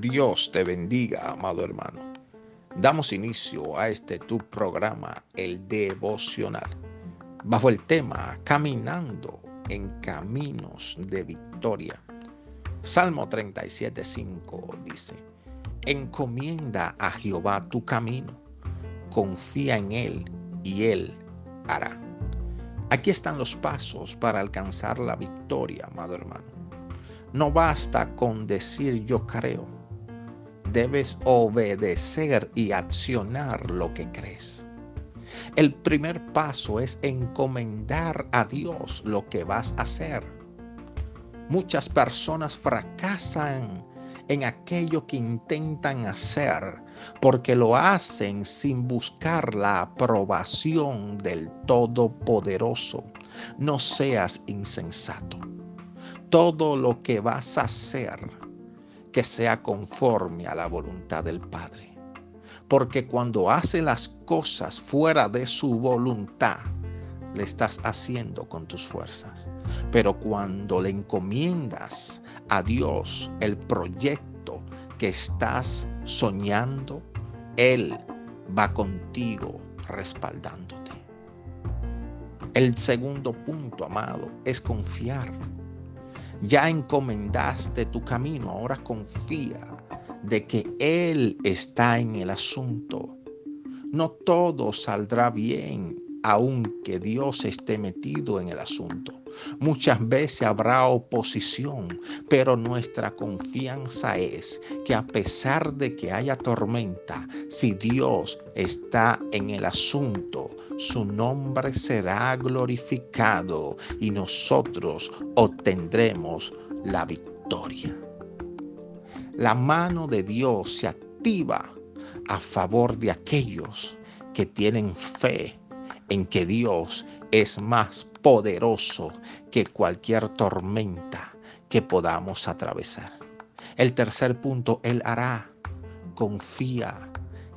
Dios te bendiga, amado hermano. Damos inicio a este tu programa, el devocional, bajo el tema Caminando en Caminos de Victoria. Salmo 37.5 dice, Encomienda a Jehová tu camino, confía en Él y Él hará. Aquí están los pasos para alcanzar la victoria, amado hermano. No basta con decir yo creo debes obedecer y accionar lo que crees. El primer paso es encomendar a Dios lo que vas a hacer. Muchas personas fracasan en aquello que intentan hacer porque lo hacen sin buscar la aprobación del Todopoderoso. No seas insensato. Todo lo que vas a hacer que sea conforme a la voluntad del Padre. Porque cuando hace las cosas fuera de su voluntad, le estás haciendo con tus fuerzas. Pero cuando le encomiendas a Dios el proyecto que estás soñando, Él va contigo respaldándote. El segundo punto, amado, es confiar ya encomendaste tu camino, ahora confía de que Él está en el asunto. No todo saldrá bien aunque Dios esté metido en el asunto. Muchas veces habrá oposición, pero nuestra confianza es que a pesar de que haya tormenta, si Dios está en el asunto, su nombre será glorificado y nosotros obtendremos la victoria. La mano de Dios se activa a favor de aquellos que tienen fe en que Dios es más poderoso que cualquier tormenta que podamos atravesar. El tercer punto, Él hará. Confía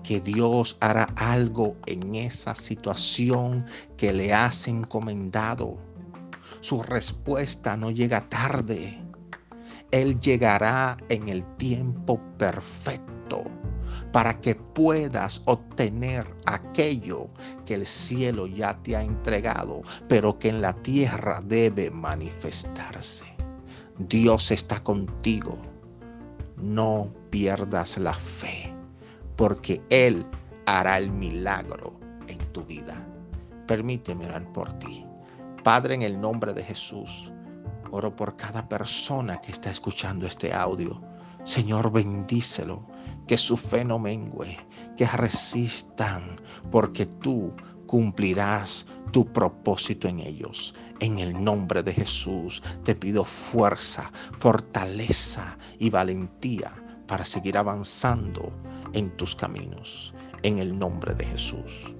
que Dios hará algo en esa situación que le has encomendado. Su respuesta no llega tarde. Él llegará en el tiempo perfecto para que puedas obtener aquello que el cielo ya te ha entregado, pero que en la tierra debe manifestarse. Dios está contigo. No pierdas la fe, porque Él hará el milagro en tu vida. Permíteme orar por ti. Padre, en el nombre de Jesús, oro por cada persona que está escuchando este audio. Señor, bendícelo que su fe no mengue, que resistan, porque tú cumplirás tu propósito en ellos. En el nombre de Jesús te pido fuerza, fortaleza y valentía para seguir avanzando en tus caminos. En el nombre de Jesús.